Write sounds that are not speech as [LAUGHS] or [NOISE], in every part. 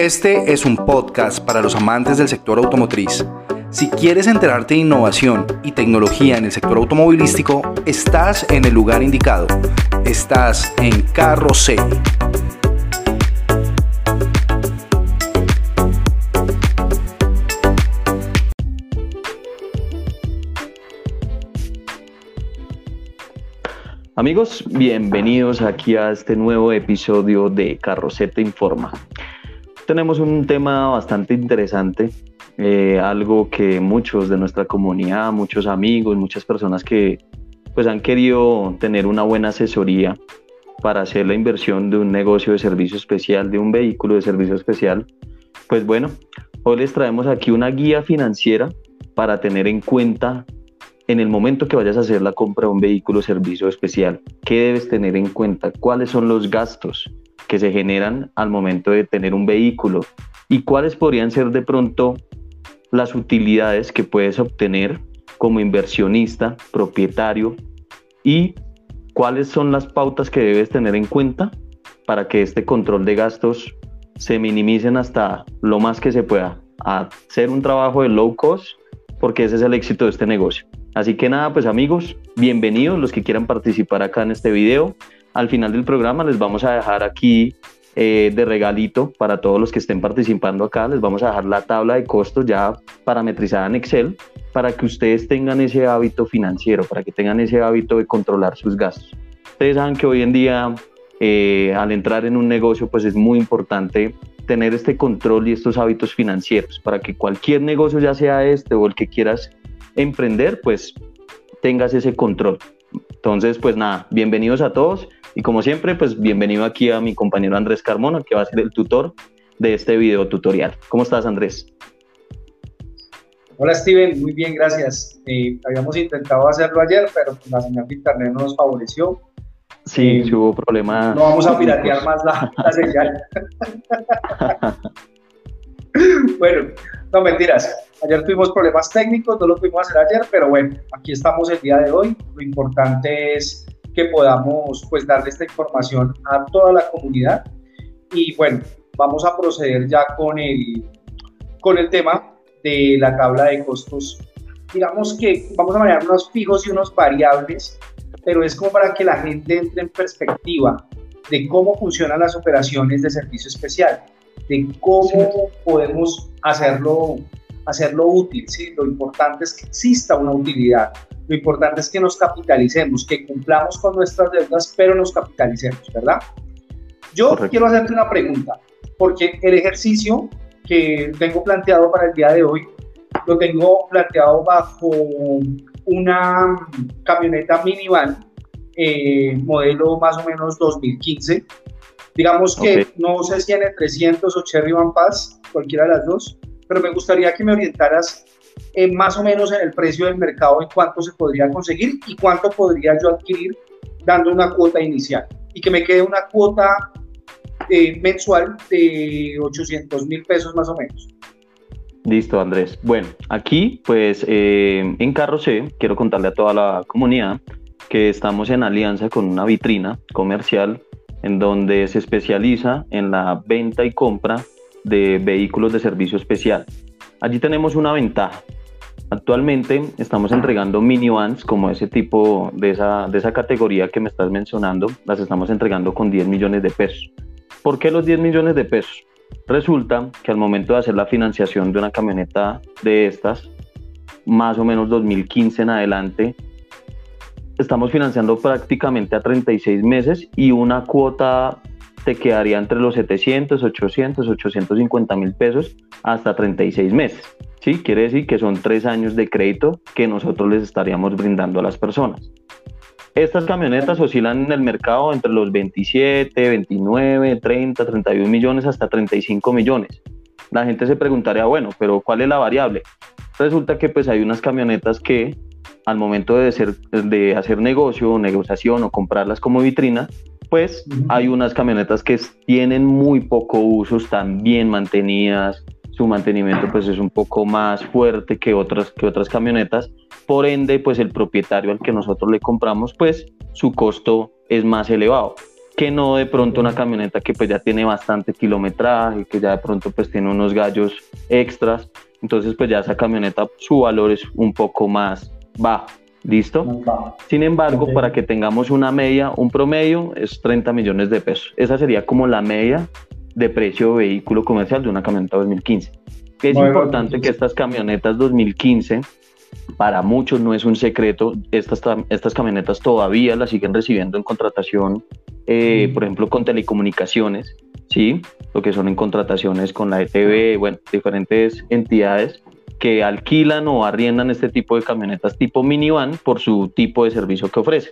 Este es un podcast para los amantes del sector automotriz. Si quieres enterarte de innovación y tecnología en el sector automovilístico, estás en el lugar indicado. Estás en Carro C. Amigos, bienvenidos aquí a este nuevo episodio de Carroceta Informa. Tenemos un tema bastante interesante, eh, algo que muchos de nuestra comunidad, muchos amigos, muchas personas que pues han querido tener una buena asesoría para hacer la inversión de un negocio de servicio especial, de un vehículo de servicio especial, pues bueno, hoy les traemos aquí una guía financiera para tener en cuenta en el momento que vayas a hacer la compra de un vehículo servicio especial, ¿qué debes tener en cuenta? ¿Cuáles son los gastos que se generan al momento de tener un vehículo? ¿Y cuáles podrían ser de pronto las utilidades que puedes obtener como inversionista, propietario? ¿Y cuáles son las pautas que debes tener en cuenta para que este control de gastos se minimicen hasta lo más que se pueda? Hacer un trabajo de low cost, porque ese es el éxito de este negocio. Así que nada, pues amigos, bienvenidos los que quieran participar acá en este video. Al final del programa les vamos a dejar aquí eh, de regalito para todos los que estén participando acá, les vamos a dejar la tabla de costos ya parametrizada en Excel para que ustedes tengan ese hábito financiero, para que tengan ese hábito de controlar sus gastos. Ustedes saben que hoy en día eh, al entrar en un negocio pues es muy importante tener este control y estos hábitos financieros para que cualquier negocio, ya sea este o el que quieras emprender, pues tengas ese control. Entonces, pues nada, bienvenidos a todos y como siempre, pues bienvenido aquí a mi compañero Andrés Carmona, que va a ser el tutor de este video tutorial. ¿Cómo estás, Andrés? Hola, Steven. Muy bien, gracias. Eh, habíamos intentado hacerlo ayer, pero pues, la señal de internet no nos favoreció. Sí, eh, hubo problemas. No vamos a piratear más la, la señal. [LAUGHS] [LAUGHS] bueno, no mentiras. Ayer tuvimos problemas técnicos, no lo pudimos hacer ayer, pero bueno, aquí estamos el día de hoy. Lo importante es que podamos pues darle esta información a toda la comunidad. Y bueno, vamos a proceder ya con el, con el tema de la tabla de costos. Digamos que vamos a manejar unos fijos y unos variables, pero es como para que la gente entre en perspectiva de cómo funcionan las operaciones de servicio especial, de cómo podemos hacerlo hacerlo útil, ¿sí? Lo importante es que exista una utilidad, lo importante es que nos capitalicemos, que cumplamos con nuestras deudas, pero nos capitalicemos, ¿verdad? Yo quiero hacerte una pregunta, porque el ejercicio que tengo planteado para el día de hoy, lo tengo planteado bajo una camioneta minivan, eh, modelo más o menos 2015. Digamos que no sé si en 300 o Cherry Van Pass, cualquiera de las dos, pero me gustaría que me orientaras eh, más o menos en el precio del mercado, en cuánto se podría conseguir y cuánto podría yo adquirir dando una cuota inicial y que me quede una cuota eh, mensual de 800 mil pesos más o menos. Listo, Andrés. Bueno, aquí pues eh, en Carro C quiero contarle a toda la comunidad que estamos en alianza con una vitrina comercial en donde se especializa en la venta y compra de vehículos de servicio especial. Allí tenemos una ventaja. Actualmente estamos entregando minivans como ese tipo de esa, de esa categoría que me estás mencionando, las estamos entregando con 10 millones de pesos. ¿Por qué los 10 millones de pesos? Resulta que al momento de hacer la financiación de una camioneta de estas, más o menos 2015 en adelante, estamos financiando prácticamente a 36 meses y una cuota te quedaría entre los 700, 800, 850 mil pesos hasta 36 meses. ¿sí? Quiere decir que son tres años de crédito que nosotros les estaríamos brindando a las personas. Estas camionetas oscilan en el mercado entre los 27, 29, 30, 31 millones hasta 35 millones. La gente se preguntaría, bueno, pero ¿cuál es la variable? Resulta que pues hay unas camionetas que al momento de, de hacer negocio, negociación o comprarlas como vitrina, pues hay unas camionetas que tienen muy poco uso, están bien mantenidas, su mantenimiento pues es un poco más fuerte que otras, que otras camionetas, por ende pues el propietario al que nosotros le compramos pues su costo es más elevado. que no de pronto una camioneta que pues ya tiene bastante kilometraje, que ya de pronto pues tiene unos gallos extras, entonces pues ya esa camioneta su valor es un poco más bajo. ¿Listo? Sin embargo, para que tengamos una media, un promedio es 30 millones de pesos. Esa sería como la media de precio de vehículo comercial de una camioneta 2015. Es importante que estas camionetas 2015 para muchos no es un secreto, estas, estas camionetas todavía las siguen recibiendo en contratación, eh, por ejemplo, con telecomunicaciones, ¿sí? Lo que son en contrataciones con la ETV, bueno, diferentes entidades que alquilan o arriendan este tipo de camionetas tipo minivan por su tipo de servicio que ofrece.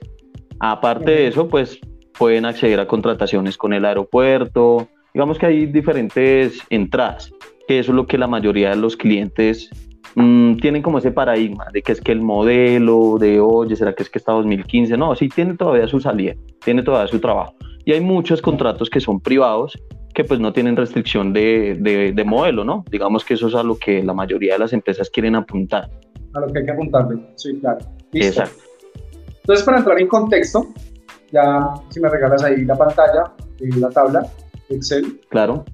Aparte de eso, pues pueden acceder a contrataciones con el aeropuerto, digamos que hay diferentes entradas, que eso es lo que la mayoría de los clientes Mm, tienen como ese paradigma de que es que el modelo, de oye, ¿será que es que está 2015? No, sí tiene todavía su salida, tiene todavía su trabajo. Y hay muchos contratos que son privados que pues no tienen restricción de, de, modelo, ¿no? Digamos que eso es a lo que la mayoría de las empresas quieren apuntar. A lo que hay que apuntarle, sí, claro. Exacto. Entonces, para entrar en contexto, ya si me regalas ahí la pantalla y la tabla Excel. Claro.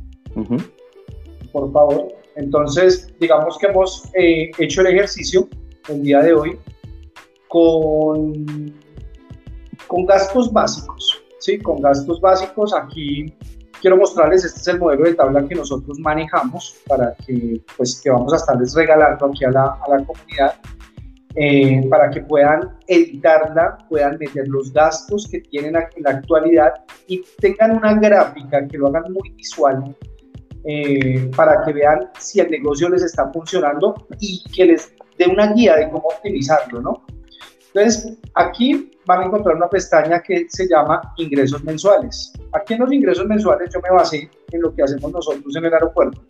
Por favor. Entonces, digamos que hemos eh, hecho el ejercicio el día de hoy con, con gastos básicos. ¿sí? Con gastos básicos, aquí quiero mostrarles, este es el modelo de tabla que nosotros manejamos para que, pues, que vamos a estarles regalando aquí a la, a la comunidad. Eh, para que puedan editarla, puedan meter los gastos que tienen en la actualidad y tengan una gráfica que lo hagan muy visual eh, para que vean si el negocio les está funcionando y que les dé una guía de cómo optimizarlo, ¿no? Entonces, aquí van a encontrar una pestaña que se llama ingresos mensuales. Aquí en los ingresos mensuales yo me basé en lo que hacemos nosotros en el aeropuerto.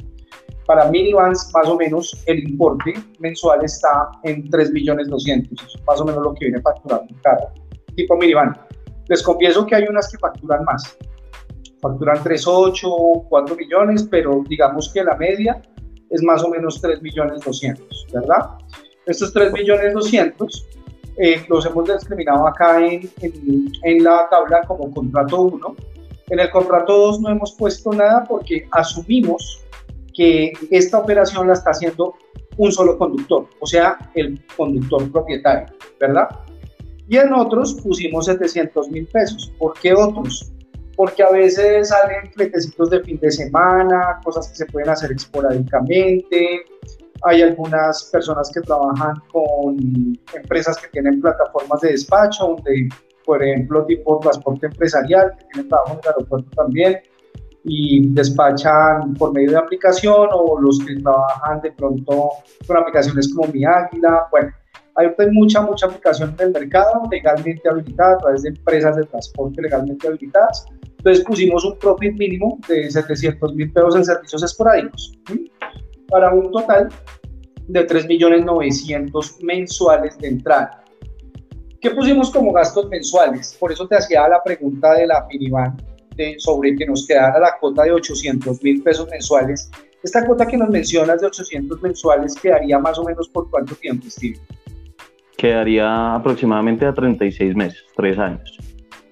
Para minivans, más o menos, el importe mensual está en 3 millones 200, más o menos lo que viene facturando un carro, tipo minivan. Les confieso que hay unas que facturan más, facturan 3,8, 4 millones, pero digamos que la media es más o menos 3 millones 200, ¿verdad? Estos 3 millones 200 eh, los hemos discriminado acá en, en, en la tabla como contrato 1. En el contrato 2 no hemos puesto nada porque asumimos que esta operación la está haciendo un solo conductor, o sea, el conductor propietario, ¿verdad? Y en otros pusimos 700 mil pesos. ¿Por qué otros? porque a veces salen fletecitos de fin de semana, cosas que se pueden hacer esporádicamente. Hay algunas personas que trabajan con empresas que tienen plataformas de despacho, donde, por ejemplo, tipo transporte empresarial, que tienen trabajo en el aeropuerto también, y despachan por medio de aplicación, o los que trabajan de pronto con aplicaciones como Mi Águila. Bueno, hay mucha, mucha aplicación en el mercado legalmente habilitada a través de empresas de transporte legalmente habilitadas. Entonces pusimos un profit mínimo de 700 mil pesos en servicios esporádicos para un total de 3.900.000 mensuales de entrada. ¿Qué pusimos como gastos mensuales? Por eso te hacía la pregunta de la minivan de, sobre que nos quedara la cuota de 800 mil pesos mensuales. Esta cuota que nos mencionas de 800 mensuales quedaría más o menos por cuánto tiempo, Steve? quedaría aproximadamente a 36 meses, 3 años.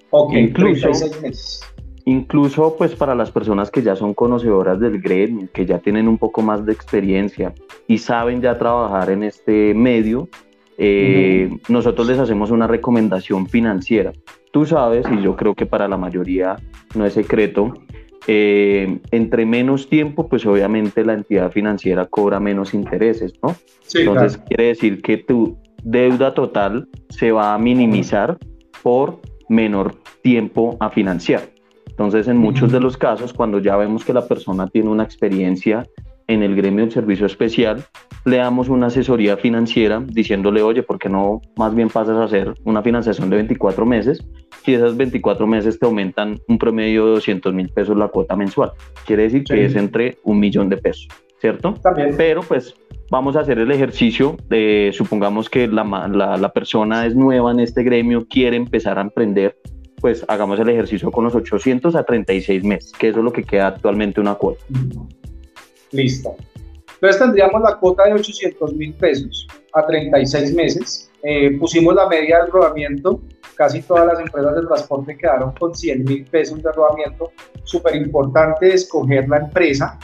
Ok, incluso, 36 meses. Incluso pues para las personas que ya son conocedoras del gremio, que ya tienen un poco más de experiencia y saben ya trabajar en este medio, eh, nosotros les hacemos una recomendación financiera. Tú sabes, y yo creo que para la mayoría no es secreto, eh, entre menos tiempo, pues obviamente la entidad financiera cobra menos intereses, ¿no? Entonces quiere decir que tú deuda total se va a minimizar por menor tiempo a financiar. Entonces, en muchos de los casos, cuando ya vemos que la persona tiene una experiencia en el gremio del servicio especial, le damos una asesoría financiera diciéndole, oye, ¿por qué no más bien pasas a hacer una financiación de 24 meses? Si esas 24 meses te aumentan un promedio de 200 mil pesos la cuota mensual. Quiere decir que es entre un millón de pesos, ¿cierto? También. Pero pues vamos a hacer el ejercicio de, supongamos que la, la, persona es nueva en este gremio, quiere empezar a emprender, pues hagamos el ejercicio con los 800 a 36 meses, que eso es lo que queda actualmente una cuota. Listo. Entonces tendríamos la cuota de 800 mil pesos a 36 meses. Eh, pusimos la media del rodamiento casi todas las empresas de transporte quedaron con 100 mil pesos de rodamiento. Súper importante escoger la empresa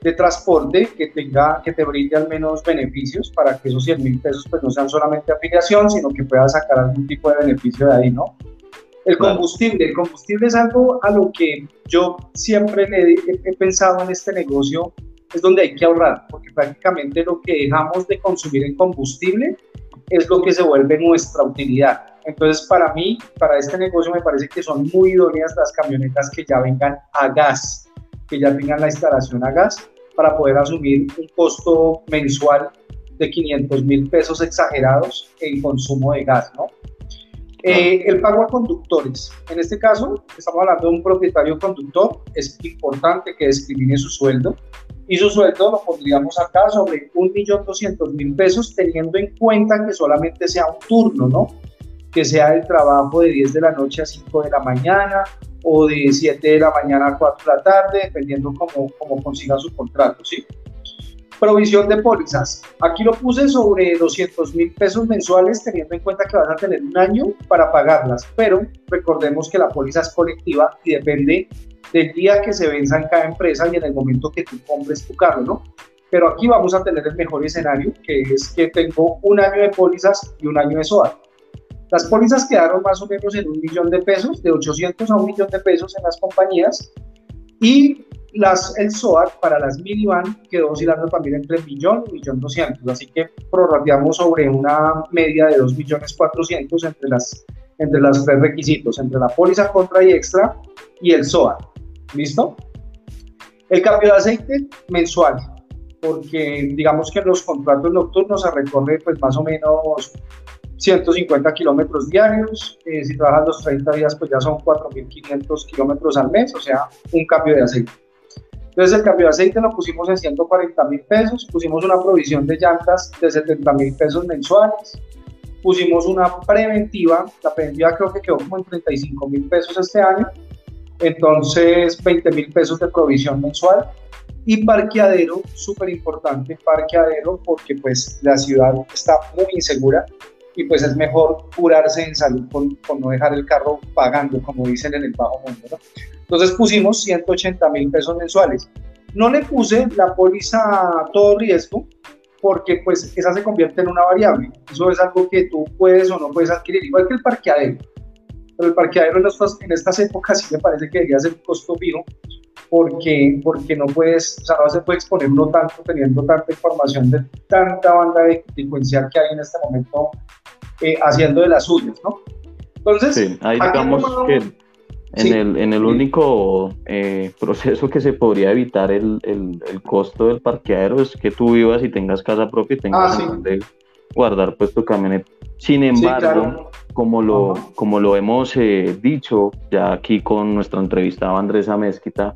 de transporte que tenga, que te brinde al menos beneficios para que esos 100 mil pesos pues no sean solamente afiliación, sino que puedas sacar algún tipo de beneficio de ahí, ¿no? El combustible, el combustible es algo a lo que yo siempre le he, pensado en este negocio, es donde hay que ahorrar, porque prácticamente lo que dejamos de consumir en combustible es lo que se vuelve nuestra utilidad. Entonces, para mí, para este negocio me parece que son muy idóneas las camionetas que ya vengan a gas, que ya tengan la instalación a gas, para poder asumir un costo mensual de 500 mil pesos exagerados en consumo de gas, ¿no? Eh, el pago a conductores. En este caso, estamos hablando de un propietario conductor. Es importante que discrimine su sueldo. Y su sueldo lo pondríamos acá sobre 1.200.000 pesos, teniendo en cuenta que solamente sea un turno, ¿no? Que sea el trabajo de 10 de la noche a 5 de la mañana, o de 7 de la mañana a 4 de la tarde, dependiendo cómo, cómo consiga su contrato, ¿sí? Provisión de pólizas. Aquí lo puse sobre 200 mil pesos mensuales, teniendo en cuenta que vas a tener un año para pagarlas, pero recordemos que la póliza es colectiva y depende del día que se venza en cada empresa y en el momento que tú compres tu carro, ¿no? Pero aquí vamos a tener el mejor escenario, que es que tengo un año de pólizas y un año de SOAT. Las pólizas quedaron más o menos en un millón de pesos, de 800 a un millón de pesos en las compañías. Y las, el SOAT para las minivan quedó oscilando también entre millón y millón doscientos. Así que prorrateamos sobre una media de 2 millones 400 entre las entre los tres requisitos, entre la póliza contra y extra y el SOAT. ¿Listo? El cambio de aceite mensual, porque digamos que los contratos nocturnos se recorre pues más o menos 150 kilómetros diarios, eh, si trabajas los 30 días pues ya son 4.500 kilómetros al mes, o sea, un cambio de aceite. Entonces el cambio de aceite lo pusimos en 140 mil pesos, pusimos una provisión de llantas de 70 mil pesos mensuales, pusimos una preventiva, la preventiva creo que quedó como en 35 mil pesos este año, entonces 20 mil pesos de provisión mensual y parqueadero, súper importante, parqueadero porque pues la ciudad está muy insegura, y pues es mejor curarse en salud con, con, no dejar el carro pagando, como dicen en el bajo mundo. ¿no? Entonces pusimos 180 mil pesos mensuales. No le puse la póliza todo riesgo porque pues esa se convierte en una variable. Eso es algo que tú puedes o no puedes adquirir, igual que el parqueadero. Pero el parqueadero en estas, en estas épocas sí me parece que debería ser un costo fijo porque, porque no puedes, o sea, no se puede exponer uno tanto teniendo tanta información de tanta banda de delincuencial que hay en este momento eh, haciendo de las suyas, ¿no? Entonces, sí, ahí digamos que en, el, en el único eh, proceso que se podría evitar el, el, el, costo del parqueadero es que tú vivas y tengas casa propia y tengas ah, donde guardar pues tu camioneta. Sin embargo, como, lo, como lo hemos eh, dicho ya aquí con nuestra entrevistada Andrés Mezquita,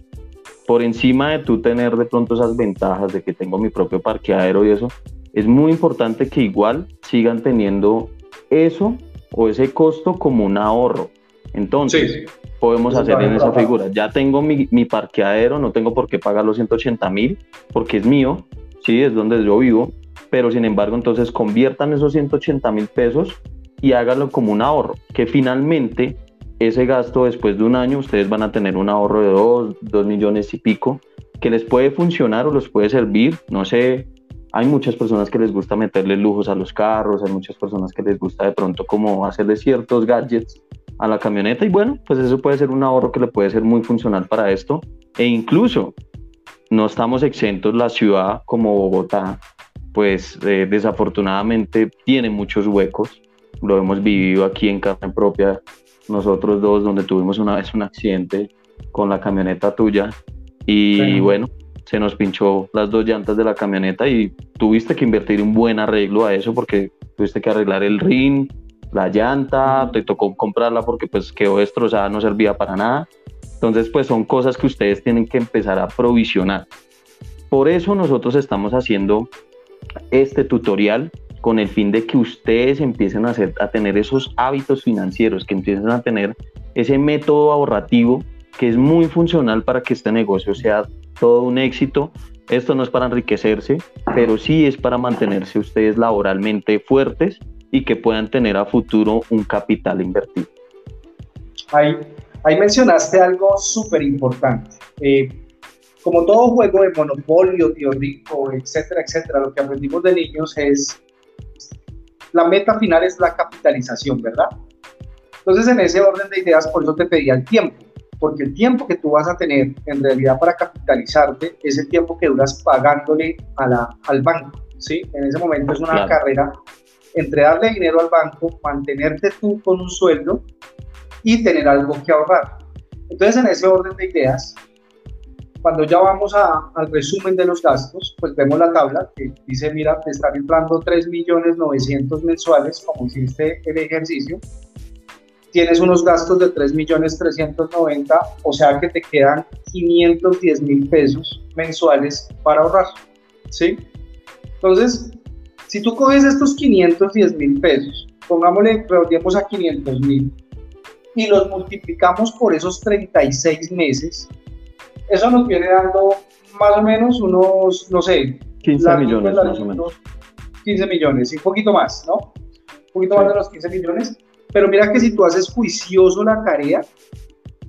por encima de tú tener de pronto esas ventajas de que tengo mi propio parqueadero y eso, es muy importante que igual sigan teniendo eso o ese costo como un ahorro. Entonces, podemos hacer en esa figura. Ya tengo mi, parqueadero, no tengo por qué pagar los 180 mil, porque es mío, sí, es donde yo vivo, pero sin embargo, entonces conviertan esos 180 mil pesos y háganlo como un ahorro, que finalmente ese gasto después de un año ustedes van a tener un ahorro de 2, 2 millones y pico, que les puede funcionar o les puede servir, no sé, hay muchas personas que les gusta meterle lujos a los carros, hay muchas personas que les gusta de pronto como hacerle ciertos gadgets a la camioneta y bueno, pues eso puede ser un ahorro que le puede ser muy funcional para esto. E incluso no estamos exentos, la ciudad como Bogotá pues eh, desafortunadamente tiene muchos huecos, lo hemos vivido aquí en carne propia nosotros dos donde tuvimos una vez un accidente con la camioneta tuya y bueno, se nos pinchó las dos llantas de la camioneta y tuviste que invertir un buen arreglo a eso porque tuviste que arreglar el ring, la llanta, te tocó comprarla porque pues quedó destrozada, no servía para nada. Entonces pues son cosas que ustedes tienen que empezar a provisionar. Por eso nosotros estamos haciendo este tutorial con el fin de que ustedes empiecen a, hacer, a tener esos hábitos financieros, que empiecen a tener ese método ahorrativo que es muy funcional para que este negocio sea todo un éxito. Esto no es para enriquecerse, pero sí es para mantenerse ustedes laboralmente fuertes y que puedan tener a futuro un capital invertido. Ahí, ahí mencionaste algo súper importante. Eh, como todo juego de monopolio, tío rico, etcétera, etcétera, lo que aprendimos de niños es, la meta final es la capitalización, ¿verdad? Entonces, en ese orden de ideas, por eso te pedía el tiempo, porque el tiempo que tú vas a tener en realidad para capitalizarte es el tiempo que duras pagándole a la, al banco, ¿sí? En ese momento es una carrera entre darle dinero al banco, mantenerte tú con un sueldo y tener algo que ahorrar. Entonces, en ese orden de ideas, cuando ya vamos al resumen de los gastos, pues vemos la tabla que dice, mira, te están entrando 3.900.000 mensuales, como hiciste el ejercicio, tienes unos gastos de 3.390.000, o sea que te quedan 510.000 pesos mensuales para ahorrar, ¿sí? Entonces, si tú coges estos 510.000 pesos, pongámosle, redondeemos a 500.000, y los multiplicamos por esos 36 meses, eso nos viene dando más o menos unos, no sé, 15 millones más o menos. 15 millones, y un poquito más, ¿no? Un poquito más de los 15 millones. Pero mira que si tú haces juicioso la tarea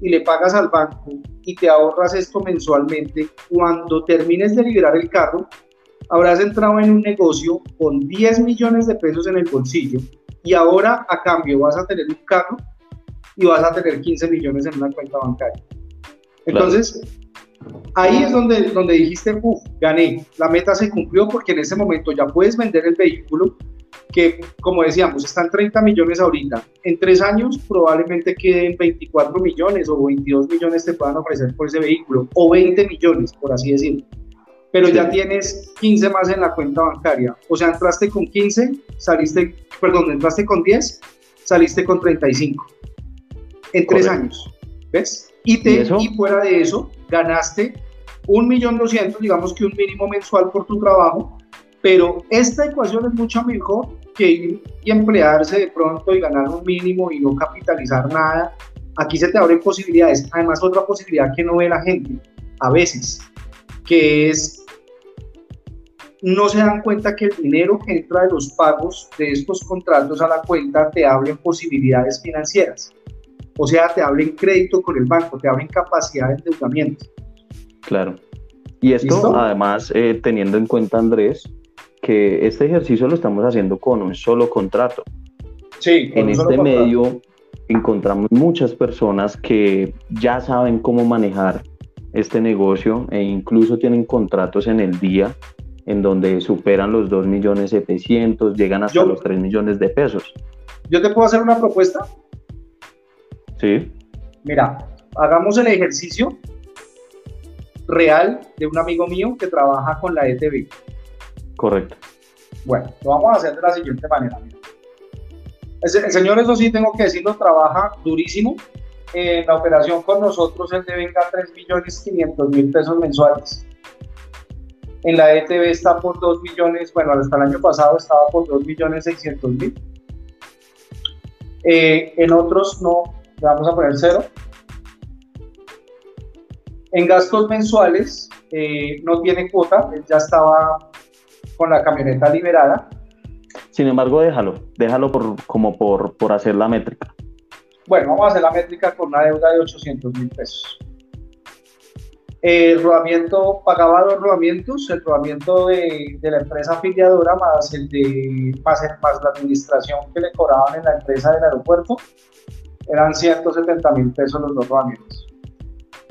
y le pagas al banco y te ahorras esto mensualmente, cuando termines de liberar el carro, habrás entrado en un negocio con 10 millones de pesos en el bolsillo y ahora a cambio vas a tener un carro y vas a tener 15 millones en una cuenta bancaria. Entonces, ahí es donde, donde dijiste, uff, gané, la meta se cumplió porque en ese momento ya puedes vender el vehículo que, como decíamos, están 30 millones ahorita. En tres años probablemente queden 24 millones o 22 millones te puedan ofrecer por ese vehículo, o 20 millones, por así decirlo. Pero ya tienes 15 más en la cuenta bancaria. O sea, entraste con 15, saliste, perdón, entraste con 10, saliste con 35. En tres años. ¿Ves? Y, te, ¿Y, y fuera de eso, ganaste un millón doscientos, digamos que un mínimo mensual por tu trabajo, pero esta ecuación es mucho mejor que ir y emplearse de pronto y ganar un mínimo y no capitalizar nada. Aquí se te abren posibilidades. Además, otra posibilidad que no ve la gente a veces, que es no se dan cuenta que el dinero que entra de los pagos de estos contratos a la cuenta te abren posibilidades financieras. O sea, te abren crédito con el banco, te abren capacidad de endeudamiento. Claro. Y esto, además, eh, teniendo en cuenta, Andrés, que este ejercicio lo estamos haciendo con un solo contrato. Sí, en este medio encontramos muchas personas que ya saben cómo manejar este negocio e incluso tienen contratos en el día en donde superan los 2 millones 700, llegan hasta los 3 millones de pesos. ¿Yo te puedo hacer una propuesta? Sí. Mira, hagamos el ejercicio real de un amigo mío que trabaja con la ETV. Correcto. Bueno, lo vamos a hacer de la siguiente manera. El, señor, eso sí, tengo que decirlo, trabaja durísimo. En la operación con nosotros, él devenga 3 millones 500 mil pesos mensuales. En la ETV está por 2 millones, bueno, hasta el año pasado estaba por 2 millones 600 mil. Eh, en otros no, le vamos a poner cero. En gastos mensuales eh, no tiene cuota, él ya estaba con la camioneta liberada. Sin embargo, déjalo, déjalo por, como por, por hacer la métrica. Bueno, vamos a hacer la métrica con una deuda de 800 mil pesos. El rodamiento pagaba dos rodamientos, el rodamiento de, de, la empresa afiliadora más el de más, más la administración que le cobraban en la empresa del aeropuerto, eran 170 mil pesos los dos rodamientos.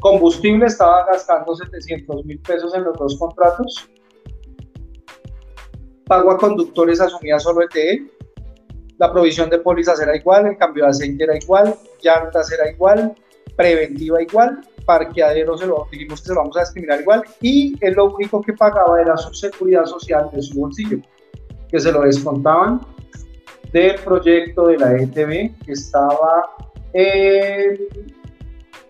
Combustible estaba gastando 700 mil pesos en los dos contratos pago a conductores asumía solo ETE, la provisión de pólizas era igual, el cambio de aceite era igual, llantas era igual, preventiva igual, parqueadero se lo dijimos que se lo vamos a discriminar igual y él lo único que pagaba era su seguridad social de su bolsillo, que se lo descontaban del proyecto de la ETV que estaba en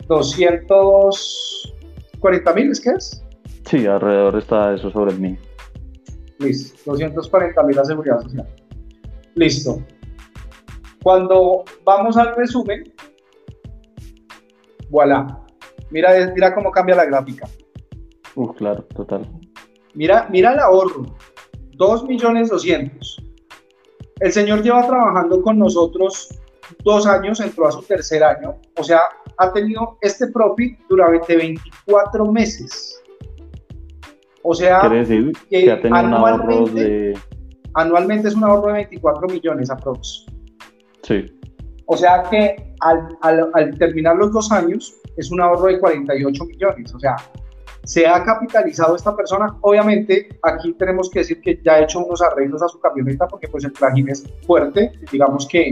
240 mil, ¿es que es? Sí, alrededor está eso sobre el mí. Listo, 240 mil a seguridad social. Listo. Cuando vamos al resumen, voilà. Mira, mira cómo cambia la gráfica. Uf, claro, total. Mira, mira el ahorro. 2 millones 200. El señor lleva trabajando con nosotros dos años, entró a su tercer año, o sea, ha tenido este profit durante 24 meses. O sea, decir que, ha tenido anualmente, de... anualmente es un ahorro de 24 millones aprox. Sí. O sea que al, al, al terminar los dos años es un ahorro de 48 millones. O sea, se ha capitalizado esta persona. Obviamente, aquí tenemos que decir que ya ha hecho unos arreglos a su camioneta porque pues el trajín es fuerte. Digamos que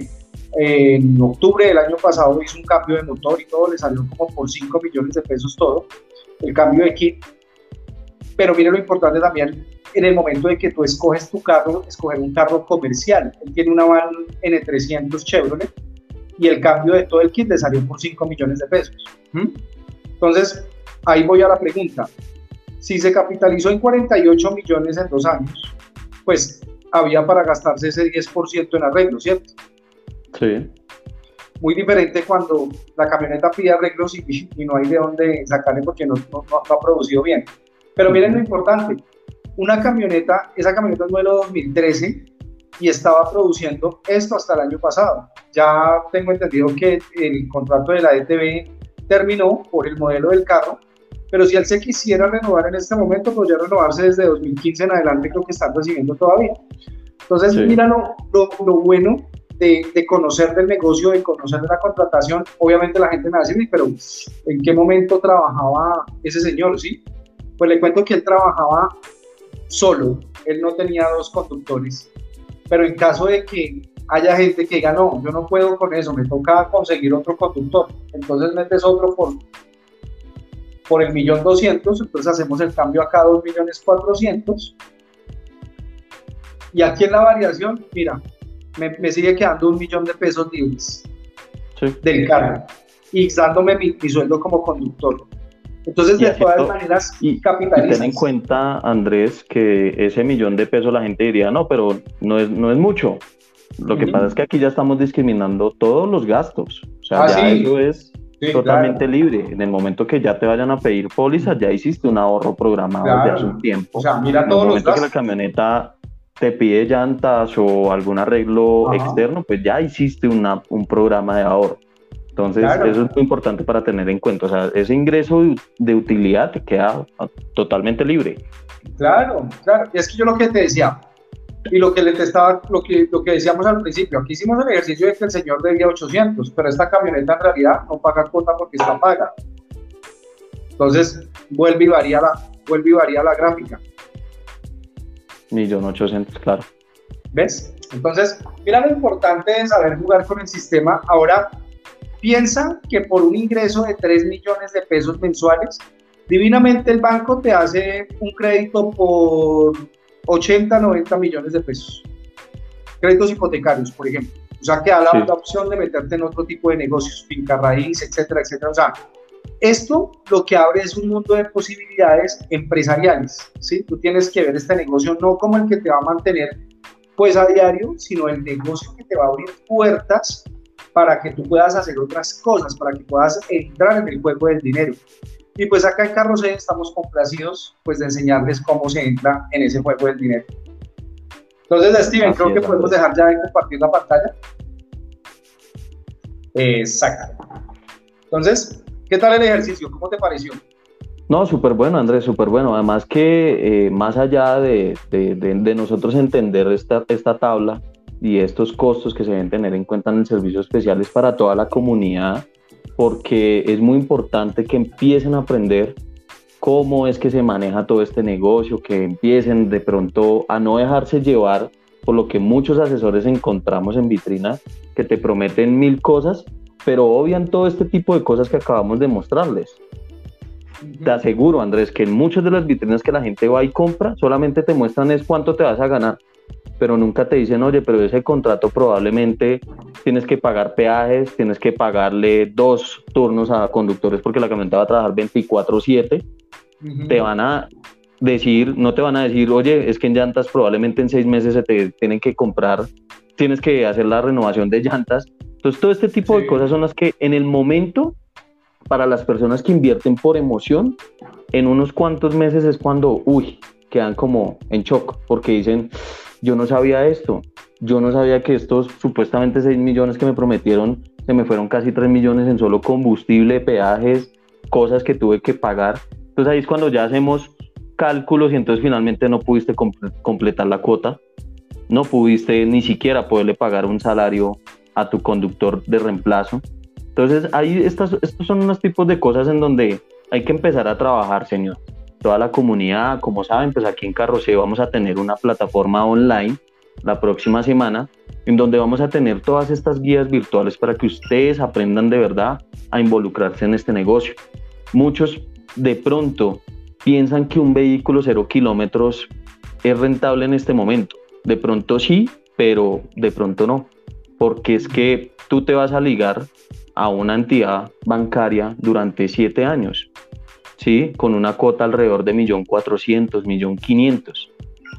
en octubre del año pasado hizo un cambio de motor y todo, le salió como por 5 millones de pesos todo, el cambio de kit. Pero mire lo importante también, en el momento de que tú escoges tu carro, escoger un carro comercial. Él tiene una van N300 Chevrolet y el cambio de todo el kit le salió por 5 millones de pesos. ¿Mm? Entonces, ahí voy a la pregunta. Si se capitalizó en 48 millones en dos años, pues había para gastarse ese 10% en arreglos, ¿cierto? Sí. Muy diferente cuando la camioneta pide arreglos y, no hay de dónde sacarle porque no, no, ha producido bien. Pero miren lo importante, una camioneta, esa camioneta es modelo 2013 y estaba produciendo esto hasta el año pasado. Ya tengo entendido que el contrato de la ETV terminó por el modelo del carro pero si él se quisiera renovar en este momento, podría renovarse desde 2015 en adelante, creo que están recibiendo todavía. Entonces, mira lo, lo, bueno de, de, conocer del negocio, de conocer de la contratación. Obviamente la gente me va a decir, pero ¿en qué momento trabajaba ese señor? ¿sí? Pues le cuento que él trabajaba solo, él no tenía dos conductores. Pero en caso de que haya gente que diga, no, yo no puedo con eso, me toca conseguir otro conductor, entonces metes otro por por el millón doscientos, entonces hacemos el cambio acá dos millones cuatrocientos. Y aquí en la variación, mira, me, sigue quedando un millón de pesos libres del cargo y dándome mi, sueldo como conductor. Entonces, de todas maneras, y, ten en cuenta, Andrés, que ese millón de pesos la gente diría, no, pero no es, no es mucho. Lo que pasa es que aquí ya estamos discriminando todos los gastos. O sea, ah, ya eso es totalmente libre. En el momento que ya te vayan a pedir póliza, ya hiciste un ahorro programado desde hace un tiempo. O sea, mira en el momento que la camioneta te pide llantas o algún arreglo externo, pues ya hiciste una, un programa de ahorro. Entonces, eso es muy importante para tener en cuenta. O sea, ese ingreso de utilidad te queda totalmente libre. Claro, claro. Es que yo lo que te decía, y lo que le testaba, lo que, lo que decíamos al principio, aquí hicimos el ejercicio de que el señor debía 800, pero esta camioneta en realidad no paga cuota porque está paga. Entonces, vuelve y varía la, vuelve y varía la gráfica. Millón ochocientos, claro. ¿Ves? Entonces, mira lo importante de saber jugar con el sistema. Ahora, piensa que por un ingreso de 3 millones de pesos mensuales, divinamente el banco te hace un crédito por 80, 90 millones de pesos. Créditos hipotecarios, por ejemplo. O sea, que da la, opción de meterte en otro tipo de negocios, finca raíz, etcétera, etcétera. O sea, esto lo que abre es un mundo de posibilidades empresariales, ¿sí? Tú tienes que ver este negocio no como el que te va a mantener pues a diario, sino el negocio que te va a abrir puertas para que tú puedas hacer otras cosas, para que puedas entrar en el juego del dinero. Y pues acá en Carrocé estamos complacidos pues de enseñarles cómo se entra en ese juego del dinero. Entonces, Steven, creo que podemos dejar ya de compartir la pantalla. Exacto. Entonces, ¿qué tal el ejercicio? ¿Cómo te pareció? No, súper bueno, Andrés, súper bueno. Además que eh, más allá de, de, nosotros entender esta, esta tabla y estos costos que se deben tener en cuenta en el servicio especial es para toda la comunidad porque es muy importante que empiecen a aprender cómo es que se maneja todo este negocio, que empiecen de pronto a no dejarse llevar por lo que muchos asesores encontramos en vitrina, que te prometen mil cosas, pero obvian todo este tipo de cosas que acabamos de mostrarles. Te aseguro, Andrés, que en muchas de las vitrinas que la gente va y compra, solamente te muestran es cuánto te vas a ganar pero nunca te dicen, oye, pero ese contrato probablemente tienes que pagar peajes, tienes que pagarle dos turnos a conductores porque la camioneta va a trabajar 24/7. Te van a decir, no te van a decir, oye, es que en llantas probablemente en seis meses se te tienen que comprar, tienes que hacer la renovación de llantas. Entonces, todo este tipo de cosas son las que en el momento, para las personas que invierten por emoción, en unos cuantos meses es cuando, uy, quedan como en shock, porque dicen, yo no sabía esto, yo no sabía que estos supuestamente 6 millones que me prometieron, se me fueron casi 3 millones en solo combustible, peajes, cosas que tuve que pagar. Entonces ahí es cuando ya hacemos cálculos y entonces finalmente no pudiste completar la cuota, no pudiste ni siquiera poderle pagar un salario a tu conductor de reemplazo. Entonces ahí estas, estos son unos tipos de cosas en donde hay que empezar a trabajar, señor. Toda la comunidad, como saben, pues aquí en Carroceo vamos a tener una plataforma online la próxima semana en donde vamos a tener todas estas guías virtuales para que ustedes aprendan de verdad a involucrarse en este negocio. Muchos de pronto piensan que un vehículo cero kilómetros es rentable en este momento. De pronto sí, pero de pronto no. Porque es que tú te vas a ligar a una entidad bancaria durante siete años, ¿sí? Con una cuota alrededor de 1.400.000, 1.500.000.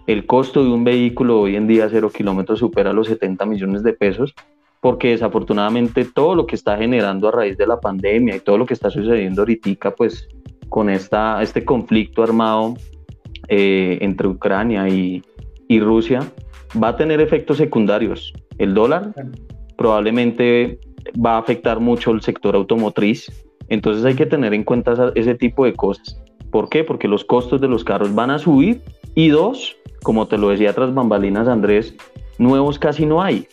El costo de un vehículo hoy en día cero kilómetros supera los 70 millones de pesos porque desafortunadamente todo lo que está generando a raíz de la pandemia y todo lo que está sucediendo ahorita, pues con esta, este conflicto armado eh, entre Ucrania y, y Rusia, va a tener efectos secundarios. El dólar probablemente va a afectar mucho el sector automotriz, entonces hay que tener en cuenta ese tipo de cosas. ¿Por qué? Porque los costos de los carros van a subir y dos, como te lo decía tras bambalinas Andrés, nuevos casi no hay.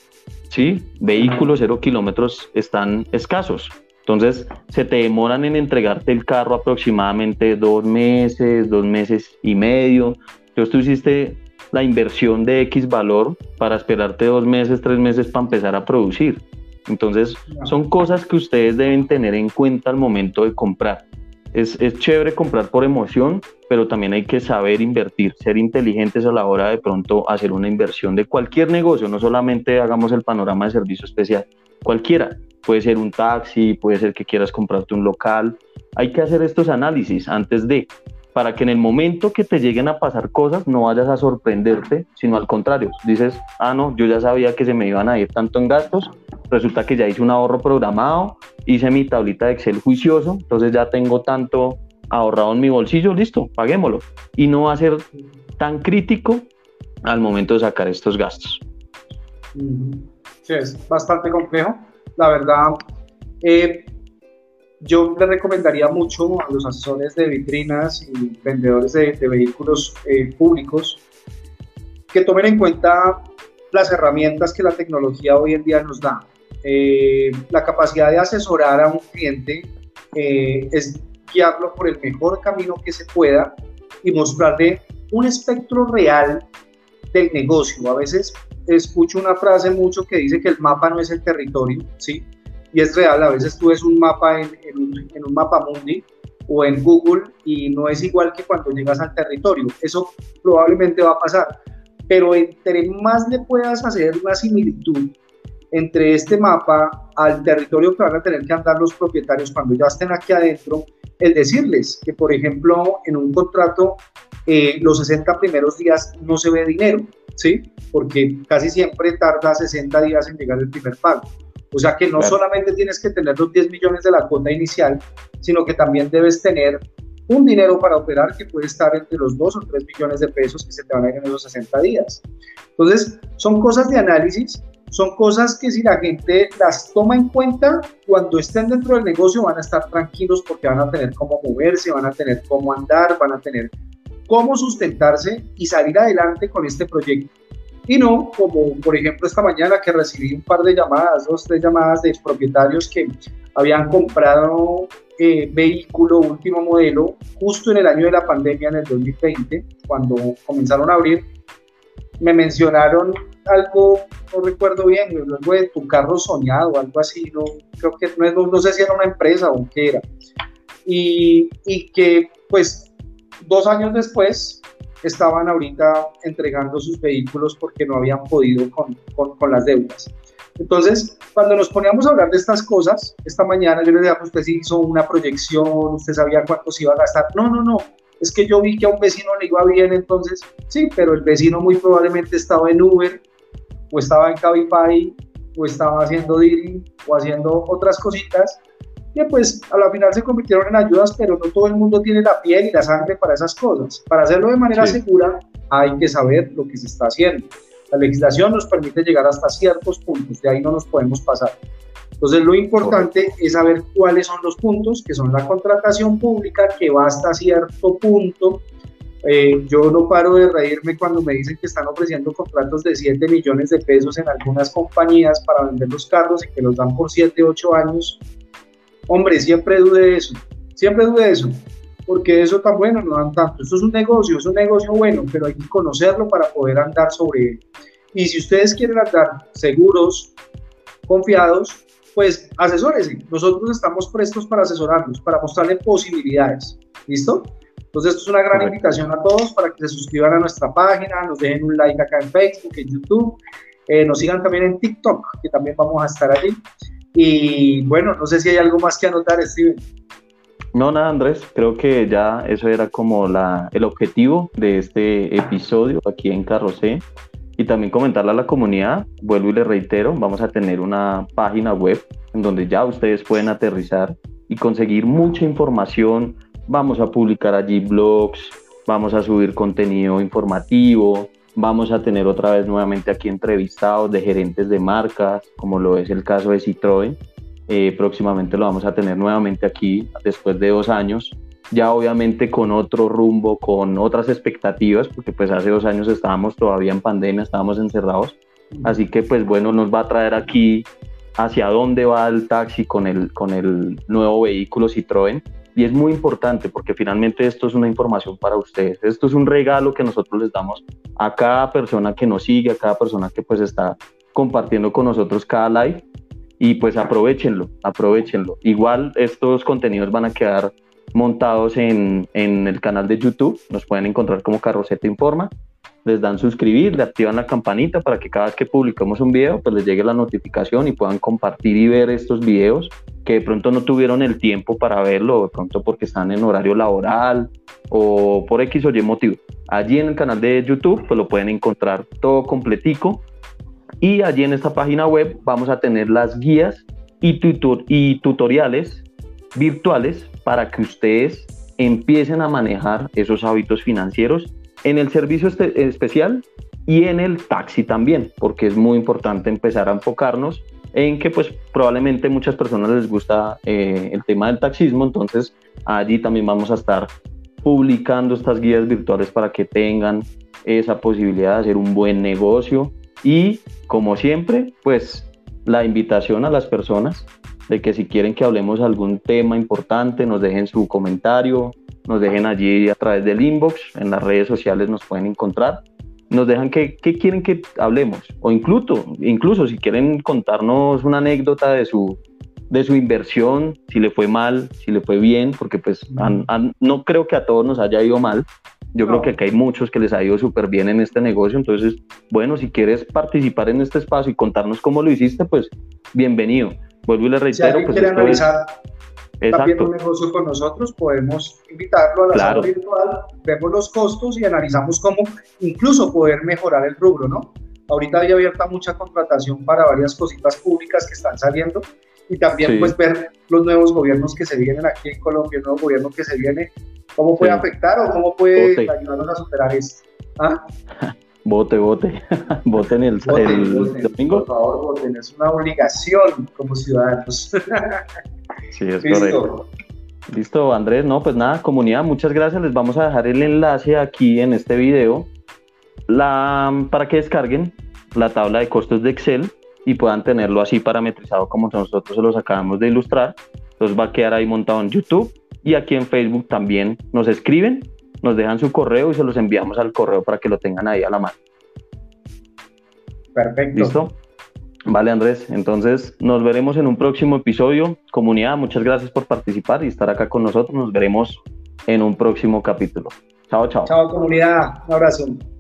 ¿sí? Vehículos cero kilómetros están escasos. Entonces, se te demoran en entregarte el carro aproximadamente dos meses, dos meses y medio. Entonces, tú hiciste la inversión de X valor para esperarte dos meses, tres meses para empezar a producir. Entonces, son cosas que ustedes deben tener en cuenta al momento de comprar. Es, es, chévere comprar por emoción, pero también hay que saber invertir, ser inteligentes a la hora de pronto hacer una inversión de cualquier negocio, no solamente hagamos el panorama de servicio especial, cualquiera. Puede ser un taxi, puede ser que quieras comprarte un local. Hay que hacer estos análisis antes de, para que en el momento que te lleguen a pasar cosas no vayas a sorprenderte, sino al contrario, dices, ah, no, yo ya sabía que se me iban a ir tanto en gastos, resulta que ya hice un ahorro programado, hice mi tablita de Excel juicioso, entonces ya tengo tanto ahorrado en mi bolsillo, listo, paguémoslo. Y no va a ser tan crítico al momento de sacar estos gastos. Sí, es bastante complejo. La verdad, eh, yo le recomendaría mucho a los asesores de vitrinas y vendedores de, vehículos eh, públicos que tomen en cuenta las herramientas que la tecnología hoy en día nos da. Eh, la capacidad de asesorar a un cliente es guiarlo por el mejor camino que se pueda y mostrarle un espectro real del negocio. A veces escucho una frase mucho que dice que el mapa no es el territorio, ¿sí? Y es real, a veces tú ves un mapa en, un, en un mapa mundi o en Google y no es igual que cuando llegas al territorio. Eso probablemente va a pasar. Pero entre más le puedas hacer una similitud entre este mapa al territorio que van a tener que andar los propietarios cuando ya estén aquí adentro, el decirles que, por ejemplo, en un contrato eh, los 60 primeros días no se ve dinero, ¿sí? Porque casi siempre tarda 60 días en llegar el primer pago. O sea que no solamente tienes que tener los 10 millones de la cuota inicial, sino que también debes tener un dinero para operar que puede estar entre los 2 o 3 millones de pesos que se te van a ir en esos 60 días. Entonces, son cosas de análisis son cosas que si la gente las toma en cuenta, cuando estén dentro del negocio van a estar tranquilos porque van a tener cómo moverse, van a tener cómo andar, van a tener cómo sustentarse y salir adelante con este proyecto. Y no como, por ejemplo, esta mañana que recibí un par de llamadas, dos, tres llamadas de propietarios que habían comprado eh, vehículo último modelo justo en el año de la pandemia, en el 2020, cuando comenzaron a abrir, me mencionaron algo, no recuerdo bien, algo de tu carro soñado, algo así, no, creo que no, no sé si era una empresa o qué era. Y, y que pues dos años después estaban ahorita entregando sus vehículos porque no habían podido con, con, las deudas. Entonces, cuando nos poníamos a hablar de estas cosas, esta mañana yo le decía, pues, usted hizo una proyección, usted sabía cuánto se iba a gastar. No, no, no, es que yo vi que a un vecino le iba bien, entonces, sí, pero el vecino muy probablemente estaba en Uber o estaba en Cabify, o estaba haciendo Didi, o haciendo otras cositas, y pues a la final se convirtieron en ayudas, pero no todo el mundo tiene la piel y la sangre para esas cosas. Para hacerlo de manera segura hay que saber lo que se está haciendo. La legislación nos permite llegar hasta ciertos puntos, de ahí no nos podemos pasar. Entonces, lo importante es saber cuáles son los puntos, que son la contratación pública, que va hasta cierto punto. Eh, yo no paro de reírme cuando me dicen que están ofreciendo contratos de 7 millones de pesos en algunas compañías para vender los carros y que los dan por 7, 8 años. Hombre, siempre dude de eso, siempre dude de eso, porque eso tan bueno no dan tanto. Esto es un negocio, es un negocio bueno, pero hay que conocerlo para poder andar sobre él. Y si ustedes quieren andar seguros, confiados, pues asesórese. Nosotros estamos prestos para asesorarlos, para mostrarle posibilidades. ¿Listo? Entonces, esto es una gran invitación a todos para que se suscriban a nuestra página, nos dejen un like acá en Facebook, en YouTube, eh, nos sigan también en TikTok, que también vamos a estar allí. Y bueno, no sé si hay algo más que anotar, Steven. No, nada, Andrés, creo que ya eso era como la, el objetivo de este episodio aquí en Carrocé y también comentarle a la comunidad, vuelvo y le reitero, vamos a tener una página web en donde ya ustedes pueden aterrizar y conseguir mucha información. Vamos a publicar allí blogs, vamos a subir contenido informativo, vamos a tener otra vez nuevamente aquí entrevistados de gerentes de marcas, como lo es el caso de Citroën. Eh, próximamente lo vamos a tener nuevamente aquí después de dos años ya obviamente con otro rumbo, con otras expectativas, porque pues hace dos años estábamos todavía en pandemia, estábamos encerrados, así que pues bueno, nos va a traer aquí hacia dónde va el taxi con el, con el nuevo vehículo Citroën. Y es muy importante porque finalmente esto es una información para ustedes. Esto es un regalo que nosotros les damos a cada persona que nos sigue, a cada persona que pues está compartiendo con nosotros cada live. Y pues aprovechenlo, aprovechenlo. Igual estos contenidos van a quedar montados en, en, el canal de YouTube. Nos pueden encontrar como Carroceta Informa. Les dan suscribir, le activan la campanita para que cada vez que publicamos un video, pues les llegue la notificación y puedan compartir y ver estos videos que de pronto no tuvieron el tiempo para verlo, de pronto porque están en horario laboral o por X o Y motivo. Allí en el canal de YouTube, pues lo pueden encontrar todo completico. Y allí en esta página web vamos a tener las guías y, y tutoriales virtuales para que ustedes empiecen a manejar esos hábitos financieros en el servicio este, especial y en el taxi también, porque es muy importante empezar a enfocarnos en que pues probablemente muchas personas les gusta eh, el tema del taxismo, entonces allí también vamos a estar publicando estas guías virtuales para que tengan esa posibilidad de hacer un buen negocio y como siempre pues la invitación a las personas de que si quieren que hablemos algún tema importante, nos dejen su comentario, nos dejen allí a través del inbox, en las redes sociales nos pueden encontrar, nos dejan qué, quieren que hablemos, o incluso, incluso si quieren contarnos una anécdota de su, de su inversión, si le fue mal, si le fue bien, porque pues no creo que a todos nos haya ido mal, yo creo que aquí hay muchos que les ha ido súper bien en este negocio, entonces, bueno, si quieres participar en este espacio y contarnos cómo lo hiciste, pues bienvenido. Vuelvo y le reitero. Si pues quiere analizar también un negocio con nosotros, podemos invitarlo a la sala virtual, vemos los costos y analizamos cómo incluso poder mejorar el rubro, ¿no? Ahorita hay abierta mucha contratación para varias cositas públicas que están saliendo y también pues ver los nuevos gobiernos que se vienen aquí en Colombia, el nuevo gobierno que se viene, cómo puede afectar o cómo puede ayudarnos a superar esto. ¿Ah? Vote, vote. Voten el, el domingo. Por favor, voten. Es una obligación como ciudadanos. [LAUGHS] sí, es correcto. Listo, Andrés. No, pues nada, comunidad, muchas gracias. Les vamos a dejar el enlace aquí en este video la, para que descarguen la tabla de costos de Excel y puedan tenerlo así parametrizado como nosotros se los acabamos de ilustrar. Entonces va a quedar ahí montado en YouTube y aquí en Facebook también nos escriben nos dejan su correo y se los enviamos al correo para que lo tengan ahí a la mano. Perfecto. ¿Listo? Vale, Andrés. Entonces, nos veremos en un próximo episodio. Comunidad, muchas gracias por participar y estar acá con nosotros. Nos veremos en un próximo capítulo. Chao, chao. Chao, comunidad. Un abrazo.